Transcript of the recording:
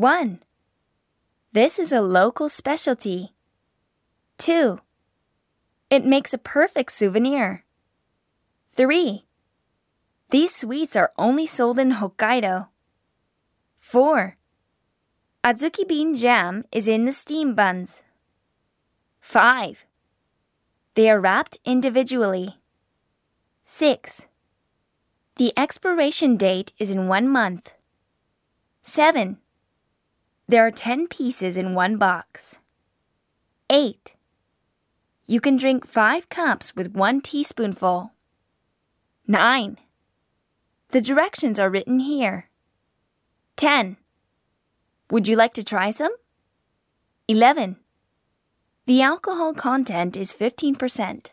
1. This is a local specialty. 2. It makes a perfect souvenir. 3. These sweets are only sold in Hokkaido. 4. Azuki bean jam is in the steam buns. 5. They are wrapped individually. 6. The expiration date is in one month. 7. There are 10 pieces in one box. 8. You can drink 5 cups with 1 teaspoonful. 9. The directions are written here. 10. Would you like to try some? 11. The alcohol content is 15%.